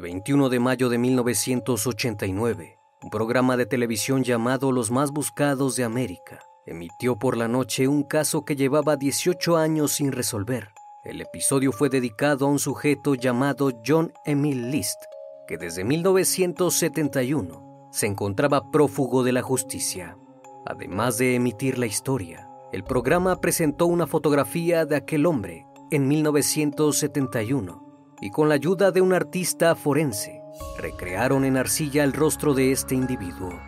El 21 de mayo de 1989, un programa de televisión llamado Los más buscados de América emitió por la noche un caso que llevaba 18 años sin resolver. El episodio fue dedicado a un sujeto llamado John Emil List, que desde 1971 se encontraba prófugo de la justicia. Además de emitir la historia, el programa presentó una fotografía de aquel hombre en 1971 y con la ayuda de un artista forense, recrearon en arcilla el rostro de este individuo,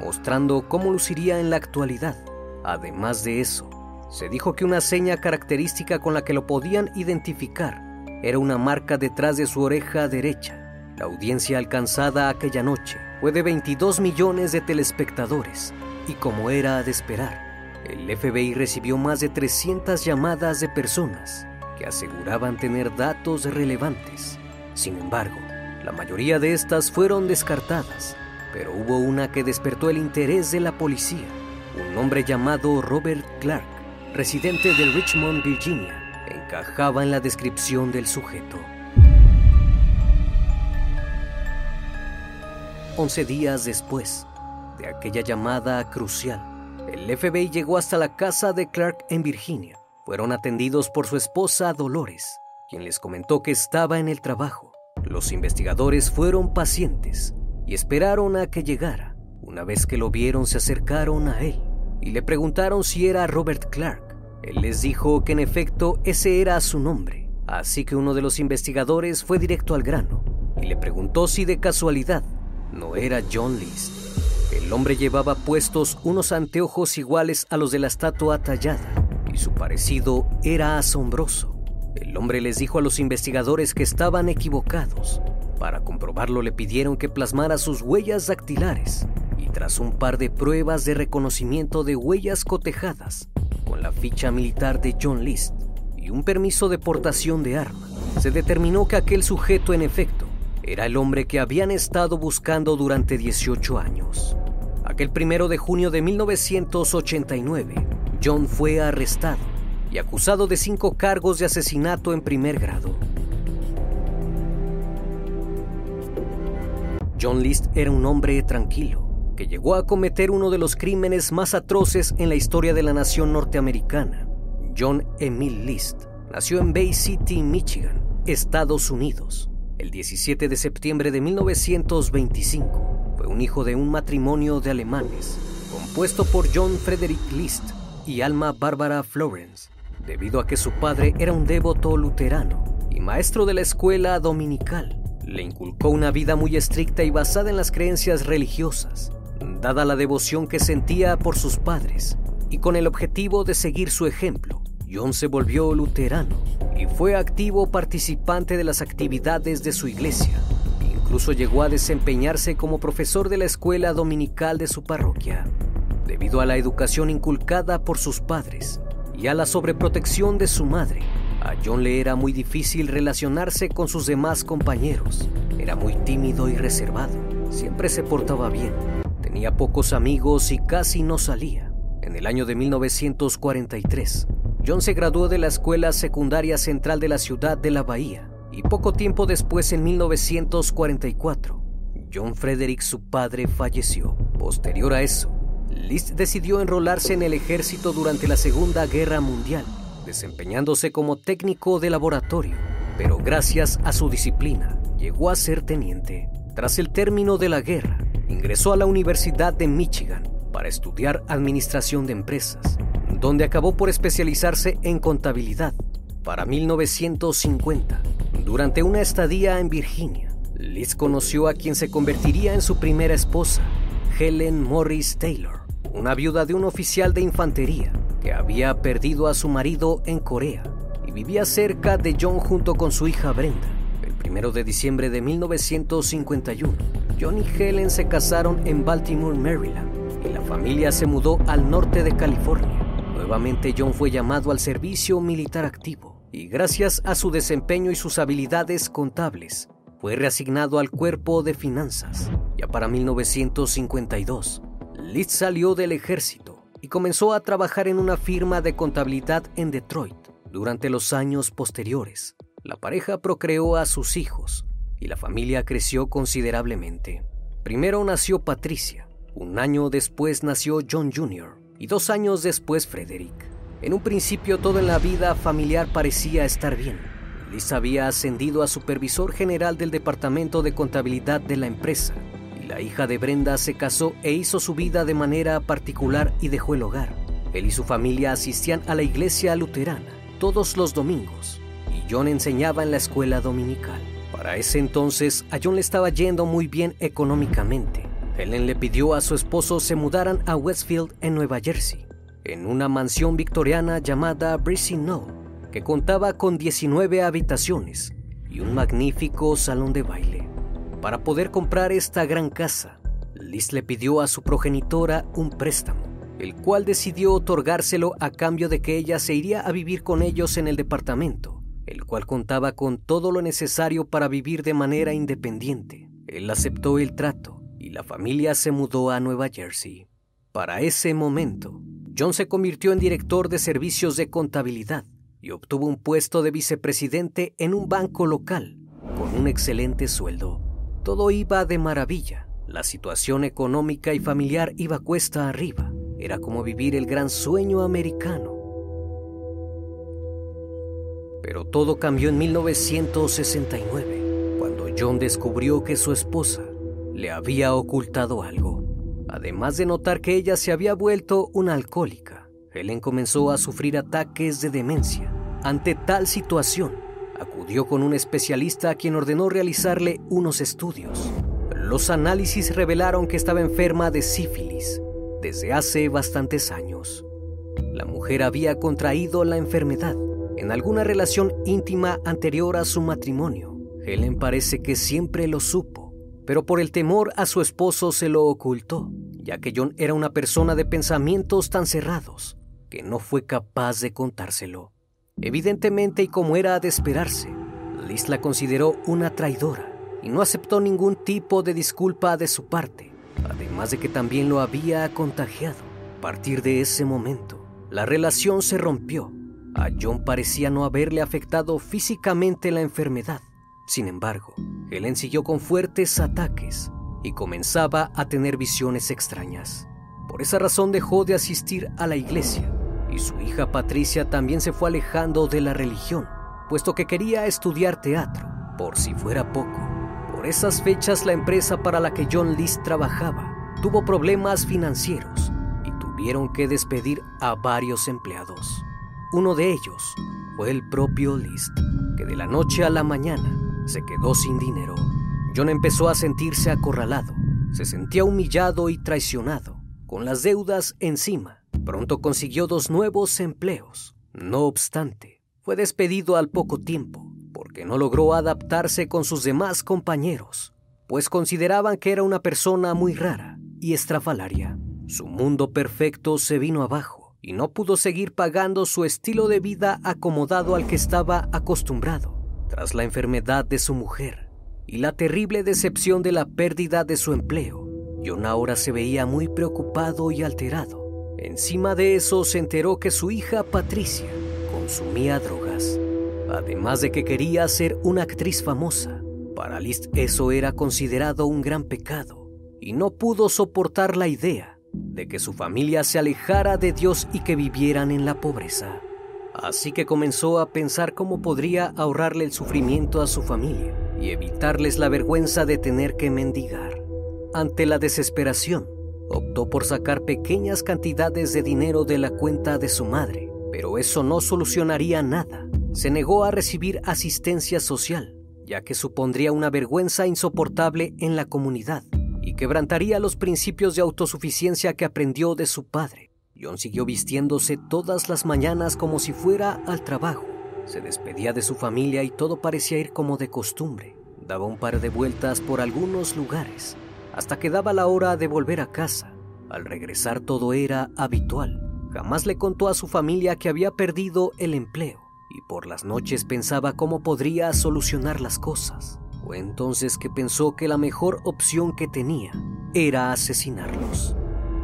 mostrando cómo luciría en la actualidad. Además de eso, se dijo que una seña característica con la que lo podían identificar era una marca detrás de su oreja derecha. La audiencia alcanzada aquella noche fue de 22 millones de telespectadores y como era de esperar, el FBI recibió más de 300 llamadas de personas que aseguraban tener datos relevantes. Sin embargo, la mayoría de estas fueron descartadas, pero hubo una que despertó el interés de la policía. Un hombre llamado Robert Clark, residente de Richmond, Virginia, encajaba en la descripción del sujeto. Once días después de aquella llamada crucial, el FBI llegó hasta la casa de Clark en Virginia fueron atendidos por su esposa Dolores, quien les comentó que estaba en el trabajo. Los investigadores fueron pacientes y esperaron a que llegara. Una vez que lo vieron se acercaron a él y le preguntaron si era Robert Clark. Él les dijo que en efecto ese era su nombre, así que uno de los investigadores fue directo al grano y le preguntó si de casualidad no era John List. El hombre llevaba puestos unos anteojos iguales a los de la estatua tallada su parecido era asombroso. El hombre les dijo a los investigadores que estaban equivocados. Para comprobarlo le pidieron que plasmara sus huellas dactilares y tras un par de pruebas de reconocimiento de huellas cotejadas con la ficha militar de John List y un permiso de portación de arma, se determinó que aquel sujeto en efecto era el hombre que habían estado buscando durante 18 años. Aquel primero de junio de 1989, John fue arrestado y acusado de cinco cargos de asesinato en primer grado. John List era un hombre tranquilo que llegó a cometer uno de los crímenes más atroces en la historia de la nación norteamericana. John Emil List nació en Bay City, Michigan, Estados Unidos, el 17 de septiembre de 1925. Fue un hijo de un matrimonio de alemanes, compuesto por John Frederick List y Alma Barbara Florence, debido a que su padre era un devoto luterano y maestro de la escuela dominical. Le inculcó una vida muy estricta y basada en las creencias religiosas, dada la devoción que sentía por sus padres, y con el objetivo de seguir su ejemplo. John se volvió luterano y fue activo participante de las actividades de su iglesia. Incluso llegó a desempeñarse como profesor de la escuela dominical de su parroquia. Debido a la educación inculcada por sus padres y a la sobreprotección de su madre, a John le era muy difícil relacionarse con sus demás compañeros. Era muy tímido y reservado. Siempre se portaba bien. Tenía pocos amigos y casi no salía. En el año de 1943, John se graduó de la Escuela Secundaria Central de la ciudad de La Bahía y poco tiempo después, en 1944, John Frederick, su padre, falleció. Posterior a eso, List decidió enrolarse en el ejército durante la Segunda Guerra Mundial, desempeñándose como técnico de laboratorio, pero gracias a su disciplina, llegó a ser teniente. Tras el término de la guerra, ingresó a la Universidad de Michigan para estudiar administración de empresas, donde acabó por especializarse en contabilidad. Para 1950, durante una estadía en Virginia, Liz conoció a quien se convertiría en su primera esposa, Helen Morris Taylor, una viuda de un oficial de infantería que había perdido a su marido en Corea y vivía cerca de John junto con su hija Brenda. El primero de diciembre de 1951, John y Helen se casaron en Baltimore, Maryland, y la familia se mudó al norte de California. Nuevamente John fue llamado al servicio militar activo y gracias a su desempeño y sus habilidades contables, fue reasignado al cuerpo de finanzas. Ya para 1952, Liz salió del ejército y comenzó a trabajar en una firma de contabilidad en Detroit. Durante los años posteriores, la pareja procreó a sus hijos y la familia creció considerablemente. Primero nació Patricia, un año después nació John Jr. y dos años después Frederick. En un principio todo en la vida familiar parecía estar bien. Liz había ascendido a supervisor general del departamento de contabilidad de la empresa la hija de Brenda se casó e hizo su vida de manera particular y dejó el hogar. Él y su familia asistían a la iglesia luterana todos los domingos y John enseñaba en la escuela dominical. Para ese entonces a John le estaba yendo muy bien económicamente Helen le pidió a su esposo se mudaran a Westfield, en Nueva Jersey, en una mansión victoriana llamada Breezy Knoll, que contaba con 19 habitaciones y un magnífico salón de baile. Para poder comprar esta gran casa, Liz le pidió a su progenitora un préstamo, el cual decidió otorgárselo a cambio de que ella se iría a vivir con ellos en el departamento, el cual contaba con todo lo necesario para vivir de manera independiente. Él aceptó el trato y la familia se mudó a Nueva Jersey. Para ese momento, John se convirtió en director de servicios de contabilidad y obtuvo un puesto de vicepresidente en un banco local con un excelente sueldo. Todo iba de maravilla. La situación económica y familiar iba cuesta arriba. Era como vivir el gran sueño americano. Pero todo cambió en 1969, cuando John descubrió que su esposa le había ocultado algo. Además de notar que ella se había vuelto una alcohólica, Helen comenzó a sufrir ataques de demencia. Ante tal situación, acudió con un especialista a quien ordenó realizarle unos estudios. Los análisis revelaron que estaba enferma de sífilis desde hace bastantes años. La mujer había contraído la enfermedad en alguna relación íntima anterior a su matrimonio. Helen parece que siempre lo supo pero por el temor a su esposo se lo ocultó, ya que John era una persona de pensamientos tan cerrados que no fue capaz de contárselo. Evidentemente, y como era de esperarse, Liz la consideró una traidora y no aceptó ningún tipo de disculpa de su parte. Además de que también lo había contagiado. A partir de ese momento, la relación se rompió. A John parecía no haberle afectado físicamente la enfermedad. Sin embargo, Helen siguió con fuertes ataques y comenzaba a tener visiones extrañas. Por esa razón dejó de asistir a la iglesia y su hija Patricia también se fue alejando de la religión, puesto que quería estudiar teatro, por si fuera poco. Por esas fechas la empresa para la que John List trabajaba tuvo problemas financieros y tuvieron que despedir a varios empleados. Uno de ellos fue el propio List, que de la noche a la mañana se quedó sin dinero. John empezó a sentirse acorralado, se sentía humillado y traicionado, con las deudas encima. Pronto consiguió dos nuevos empleos. No obstante, fue despedido al poco tiempo porque no logró adaptarse con sus demás compañeros, pues consideraban que era una persona muy rara y estrafalaria. Su mundo perfecto se vino abajo y no pudo seguir pagando su estilo de vida acomodado al que estaba acostumbrado. Tras la enfermedad de su mujer y la terrible decepción de la pérdida de su empleo, John ahora se veía muy preocupado y alterado. Encima de eso se enteró que su hija Patricia consumía drogas, además de que quería ser una actriz famosa. Para List eso era considerado un gran pecado y no pudo soportar la idea de que su familia se alejara de Dios y que vivieran en la pobreza. Así que comenzó a pensar cómo podría ahorrarle el sufrimiento a su familia y evitarles la vergüenza de tener que mendigar. Ante la desesperación, optó por sacar pequeñas cantidades de dinero de la cuenta de su madre, pero eso no solucionaría nada. Se negó a recibir asistencia social, ya que supondría una vergüenza insoportable en la comunidad y quebrantaría los principios de autosuficiencia que aprendió de su padre. John siguió vistiéndose todas las mañanas como si fuera al trabajo. Se despedía de su familia y todo parecía ir como de costumbre. Daba un par de vueltas por algunos lugares, hasta que daba la hora de volver a casa. Al regresar todo era habitual. Jamás le contó a su familia que había perdido el empleo y por las noches pensaba cómo podría solucionar las cosas. Fue entonces que pensó que la mejor opción que tenía era asesinarlos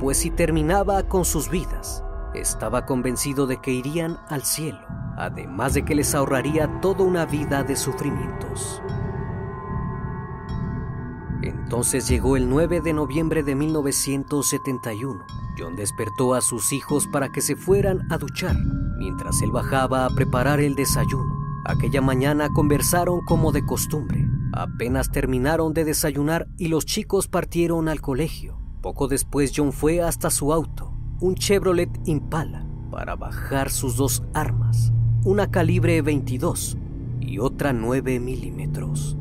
pues si terminaba con sus vidas, estaba convencido de que irían al cielo, además de que les ahorraría toda una vida de sufrimientos. Entonces llegó el 9 de noviembre de 1971. John despertó a sus hijos para que se fueran a duchar, mientras él bajaba a preparar el desayuno. Aquella mañana conversaron como de costumbre. Apenas terminaron de desayunar y los chicos partieron al colegio. Poco después John fue hasta su auto, un Chevrolet Impala, para bajar sus dos armas, una calibre 22 y otra 9 milímetros.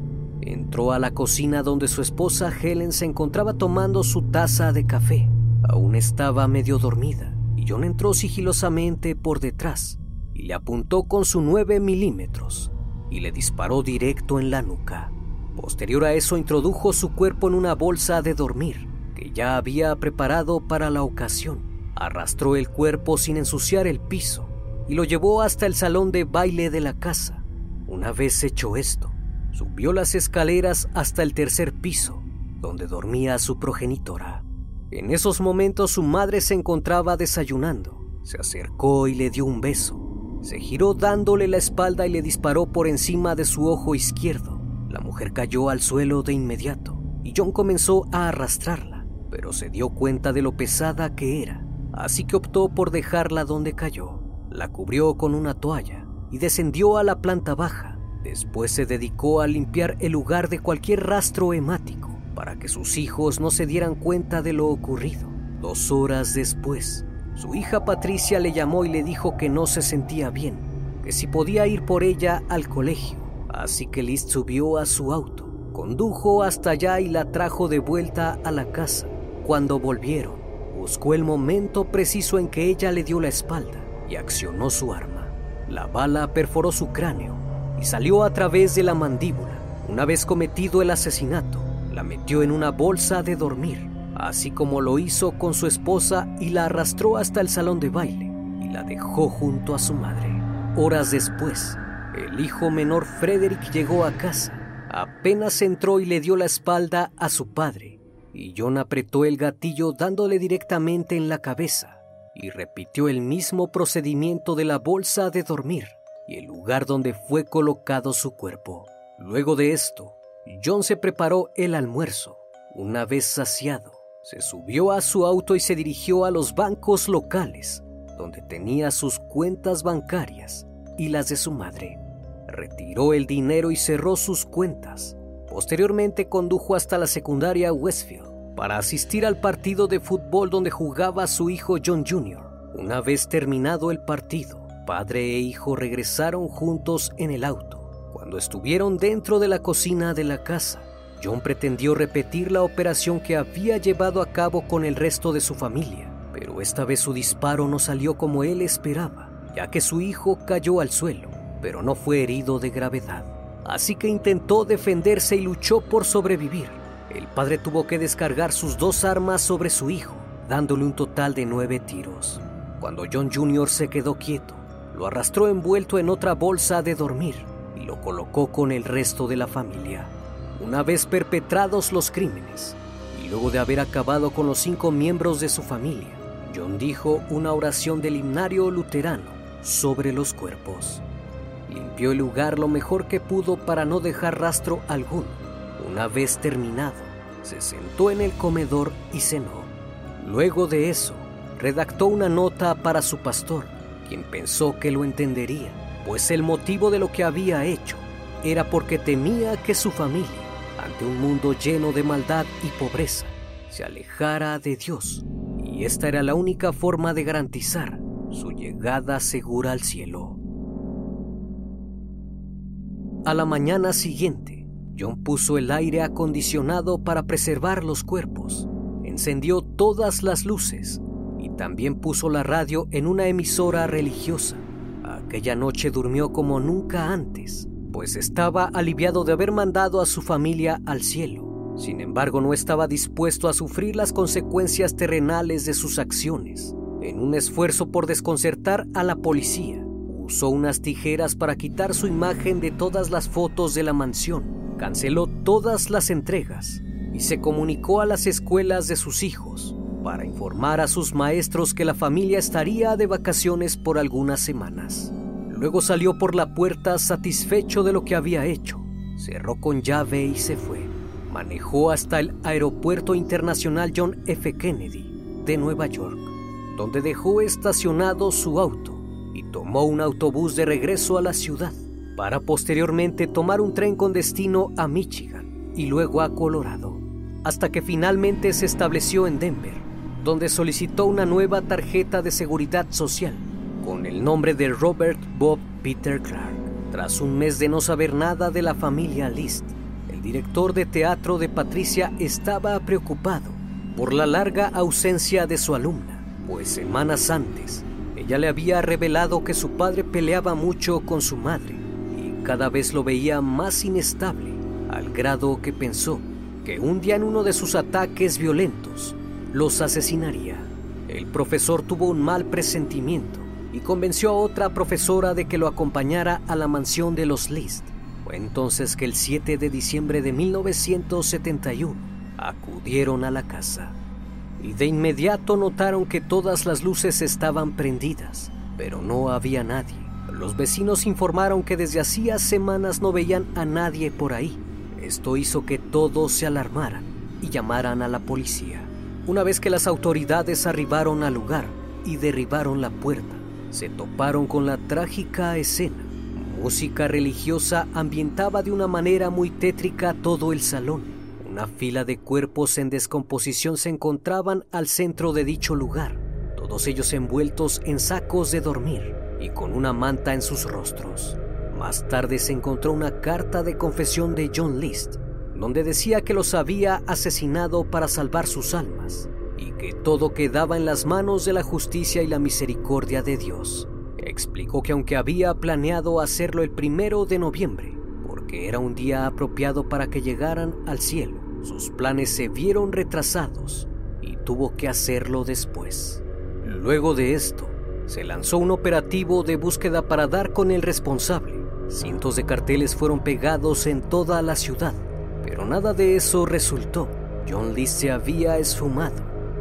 Entró a la cocina donde su esposa Helen se encontraba tomando su taza de café. Aún estaba medio dormida y John entró sigilosamente por detrás y le apuntó con su 9 milímetros y le disparó directo en la nuca. Posterior a eso introdujo su cuerpo en una bolsa de dormir ya había preparado para la ocasión. Arrastró el cuerpo sin ensuciar el piso y lo llevó hasta el salón de baile de la casa. Una vez hecho esto, subió las escaleras hasta el tercer piso, donde dormía su progenitora. En esos momentos su madre se encontraba desayunando. Se acercó y le dio un beso. Se giró dándole la espalda y le disparó por encima de su ojo izquierdo. La mujer cayó al suelo de inmediato y John comenzó a arrastrarla pero se dio cuenta de lo pesada que era, así que optó por dejarla donde cayó. La cubrió con una toalla y descendió a la planta baja. Después se dedicó a limpiar el lugar de cualquier rastro hemático para que sus hijos no se dieran cuenta de lo ocurrido. Dos horas después, su hija Patricia le llamó y le dijo que no se sentía bien, que si podía ir por ella al colegio. Así que Liz subió a su auto, condujo hasta allá y la trajo de vuelta a la casa. Cuando volvieron, buscó el momento preciso en que ella le dio la espalda y accionó su arma. La bala perforó su cráneo y salió a través de la mandíbula. Una vez cometido el asesinato, la metió en una bolsa de dormir, así como lo hizo con su esposa y la arrastró hasta el salón de baile y la dejó junto a su madre. Horas después, el hijo menor Frederick llegó a casa. Apenas entró y le dio la espalda a su padre y John apretó el gatillo dándole directamente en la cabeza y repitió el mismo procedimiento de la bolsa de dormir y el lugar donde fue colocado su cuerpo. Luego de esto, John se preparó el almuerzo. Una vez saciado, se subió a su auto y se dirigió a los bancos locales, donde tenía sus cuentas bancarias y las de su madre. Retiró el dinero y cerró sus cuentas. Posteriormente condujo hasta la secundaria Westfield para asistir al partido de fútbol donde jugaba su hijo John Jr. Una vez terminado el partido, padre e hijo regresaron juntos en el auto. Cuando estuvieron dentro de la cocina de la casa, John pretendió repetir la operación que había llevado a cabo con el resto de su familia, pero esta vez su disparo no salió como él esperaba, ya que su hijo cayó al suelo, pero no fue herido de gravedad. Así que intentó defenderse y luchó por sobrevivir. El padre tuvo que descargar sus dos armas sobre su hijo, dándole un total de nueve tiros. Cuando John Jr. se quedó quieto, lo arrastró envuelto en otra bolsa de dormir y lo colocó con el resto de la familia. Una vez perpetrados los crímenes, y luego de haber acabado con los cinco miembros de su familia, John dijo una oración del himnario luterano sobre los cuerpos. Limpió el lugar lo mejor que pudo para no dejar rastro alguno. Una vez terminado, se sentó en el comedor y cenó. Luego de eso, redactó una nota para su pastor, quien pensó que lo entendería, pues el motivo de lo que había hecho era porque temía que su familia, ante un mundo lleno de maldad y pobreza, se alejara de Dios, y esta era la única forma de garantizar su llegada segura al cielo. A la mañana siguiente, John puso el aire acondicionado para preservar los cuerpos, encendió todas las luces y también puso la radio en una emisora religiosa. Aquella noche durmió como nunca antes, pues estaba aliviado de haber mandado a su familia al cielo. Sin embargo, no estaba dispuesto a sufrir las consecuencias terrenales de sus acciones. En un esfuerzo por desconcertar a la policía, usó unas tijeras para quitar su imagen de todas las fotos de la mansión, canceló todas las entregas y se comunicó a las escuelas de sus hijos para informar a sus maestros que la familia estaría de vacaciones por algunas semanas. Luego salió por la puerta satisfecho de lo que había hecho, cerró con llave y se fue. Manejó hasta el Aeropuerto Internacional John F. Kennedy de Nueva York, donde dejó estacionado su auto y tomó un autobús de regreso a la ciudad para posteriormente tomar un tren con destino a Michigan y luego a Colorado, hasta que finalmente se estableció en Denver, donde solicitó una nueva tarjeta de seguridad social con el nombre de Robert Bob Peter Clark. Tras un mes de no saber nada de la familia List, el director de teatro de Patricia estaba preocupado por la larga ausencia de su alumna, pues semanas antes ella le había revelado que su padre peleaba mucho con su madre y cada vez lo veía más inestable, al grado que pensó que un día en uno de sus ataques violentos los asesinaría. El profesor tuvo un mal presentimiento y convenció a otra profesora de que lo acompañara a la mansión de los List. Fue entonces que el 7 de diciembre de 1971 acudieron a la casa y de inmediato notaron que todas las luces estaban prendidas, pero no había nadie. Los vecinos informaron que desde hacía semanas no veían a nadie por ahí. Esto hizo que todos se alarmaran y llamaran a la policía. Una vez que las autoridades arribaron al lugar y derribaron la puerta, se toparon con la trágica escena. Música religiosa ambientaba de una manera muy tétrica todo el salón. Una fila de cuerpos en descomposición se encontraban al centro de dicho lugar, todos ellos envueltos en sacos de dormir y con una manta en sus rostros. Más tarde se encontró una carta de confesión de John List, donde decía que los había asesinado para salvar sus almas y que todo quedaba en las manos de la justicia y la misericordia de Dios. Explicó que aunque había planeado hacerlo el primero de noviembre, porque era un día apropiado para que llegaran al cielo, sus planes se vieron retrasados y tuvo que hacerlo después. Luego de esto, se lanzó un operativo de búsqueda para dar con el responsable. Cientos de carteles fueron pegados en toda la ciudad, pero nada de eso resultó. John List se había esfumado.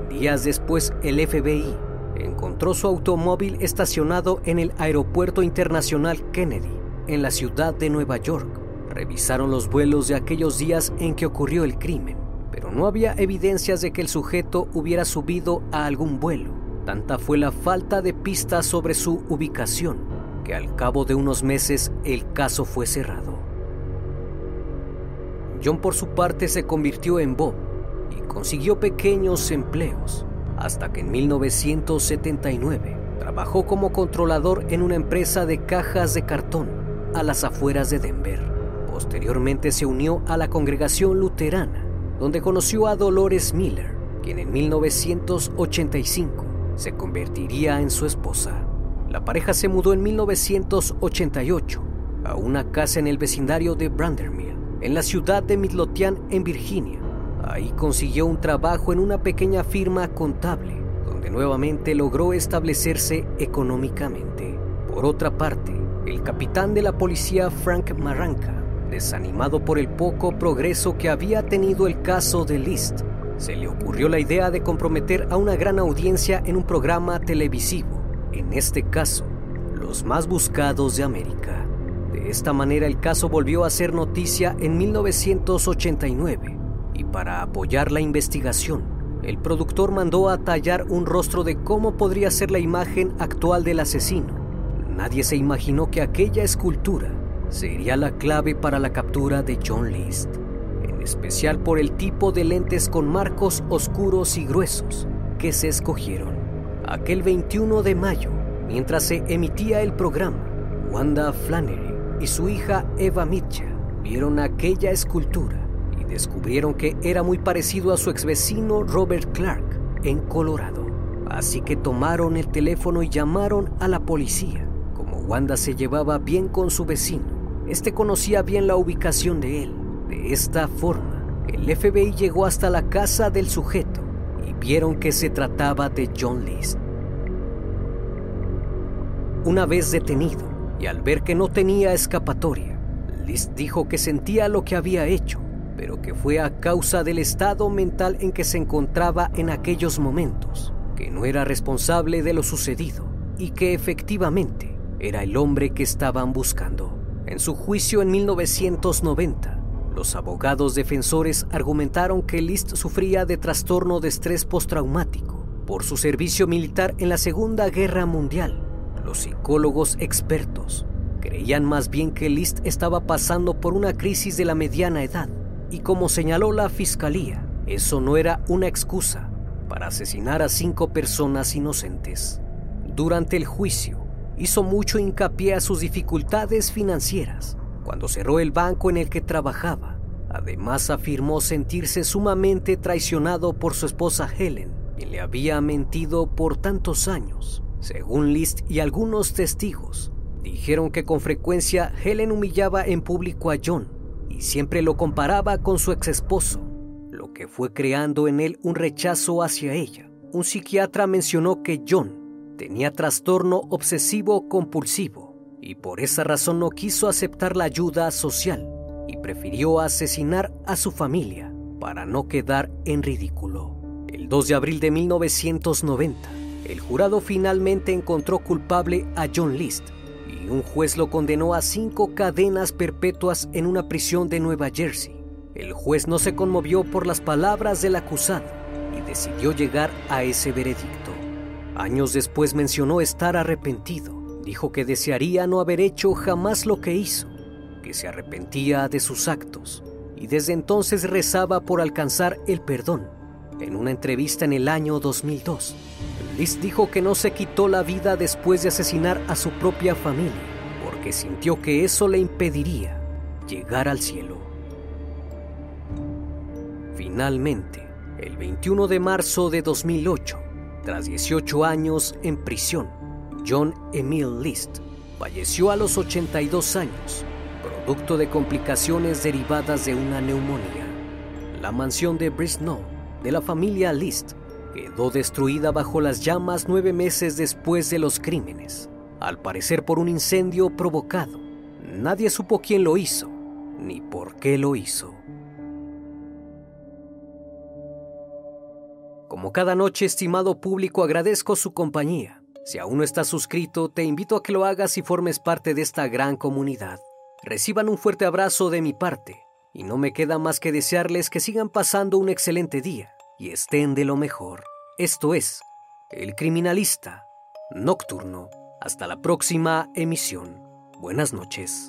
Días después, el FBI encontró su automóvil estacionado en el Aeropuerto Internacional Kennedy, en la ciudad de Nueva York. Revisaron los vuelos de aquellos días en que ocurrió el crimen, pero no había evidencias de que el sujeto hubiera subido a algún vuelo. Tanta fue la falta de pistas sobre su ubicación que al cabo de unos meses el caso fue cerrado. John por su parte se convirtió en Bob y consiguió pequeños empleos hasta que en 1979 trabajó como controlador en una empresa de cajas de cartón a las afueras de Denver. Posteriormente se unió a la congregación luterana, donde conoció a Dolores Miller, quien en 1985 se convertiría en su esposa. La pareja se mudó en 1988 a una casa en el vecindario de Brandermill, en la ciudad de Midlothian, en Virginia. Ahí consiguió un trabajo en una pequeña firma contable, donde nuevamente logró establecerse económicamente. Por otra parte, el capitán de la policía Frank Marranca, desanimado por el poco progreso que había tenido el caso de List, se le ocurrió la idea de comprometer a una gran audiencia en un programa televisivo, en este caso, los más buscados de América. De esta manera el caso volvió a ser noticia en 1989 y para apoyar la investigación, el productor mandó a tallar un rostro de cómo podría ser la imagen actual del asesino. Nadie se imaginó que aquella escultura sería la clave para la captura de John List, en especial por el tipo de lentes con marcos oscuros y gruesos que se escogieron. Aquel 21 de mayo, mientras se emitía el programa, Wanda Flannery y su hija Eva Mitchell vieron aquella escultura y descubrieron que era muy parecido a su ex vecino Robert Clark en Colorado. Así que tomaron el teléfono y llamaron a la policía. Como Wanda se llevaba bien con su vecino, este conocía bien la ubicación de él. De esta forma, el FBI llegó hasta la casa del sujeto y vieron que se trataba de John List. Una vez detenido y al ver que no tenía escapatoria, List dijo que sentía lo que había hecho, pero que fue a causa del estado mental en que se encontraba en aquellos momentos, que no era responsable de lo sucedido y que efectivamente era el hombre que estaban buscando. En su juicio en 1990, los abogados defensores argumentaron que List sufría de trastorno de estrés postraumático por su servicio militar en la Segunda Guerra Mundial. Los psicólogos expertos creían más bien que List estaba pasando por una crisis de la mediana edad y como señaló la fiscalía, eso no era una excusa para asesinar a cinco personas inocentes. Durante el juicio, hizo mucho hincapié a sus dificultades financieras cuando cerró el banco en el que trabajaba. Además afirmó sentirse sumamente traicionado por su esposa Helen, quien le había mentido por tantos años. Según List y algunos testigos, dijeron que con frecuencia Helen humillaba en público a John y siempre lo comparaba con su ex esposo, lo que fue creando en él un rechazo hacia ella. Un psiquiatra mencionó que John tenía trastorno obsesivo compulsivo y por esa razón no quiso aceptar la ayuda social y prefirió asesinar a su familia para no quedar en ridículo. El 2 de abril de 1990, el jurado finalmente encontró culpable a John List y un juez lo condenó a cinco cadenas perpetuas en una prisión de Nueva Jersey. El juez no se conmovió por las palabras del acusado y decidió llegar a ese veredicto. Años después mencionó estar arrepentido dijo que desearía no haber hecho jamás lo que hizo, que se arrepentía de sus actos y desde entonces rezaba por alcanzar el perdón. En una entrevista en el año 2002, Liz dijo que no se quitó la vida después de asesinar a su propia familia, porque sintió que eso le impediría llegar al cielo. Finalmente, el 21 de marzo de 2008, tras 18 años en prisión, John Emil List falleció a los 82 años, producto de complicaciones derivadas de una neumonía. La mansión de Brisnow de la familia List quedó destruida bajo las llamas nueve meses después de los crímenes, al parecer por un incendio provocado. Nadie supo quién lo hizo ni por qué lo hizo. Como cada noche, estimado público, agradezco su compañía. Si aún no estás suscrito, te invito a que lo hagas y formes parte de esta gran comunidad. Reciban un fuerte abrazo de mi parte y no me queda más que desearles que sigan pasando un excelente día y estén de lo mejor. Esto es El Criminalista Nocturno. Hasta la próxima emisión. Buenas noches.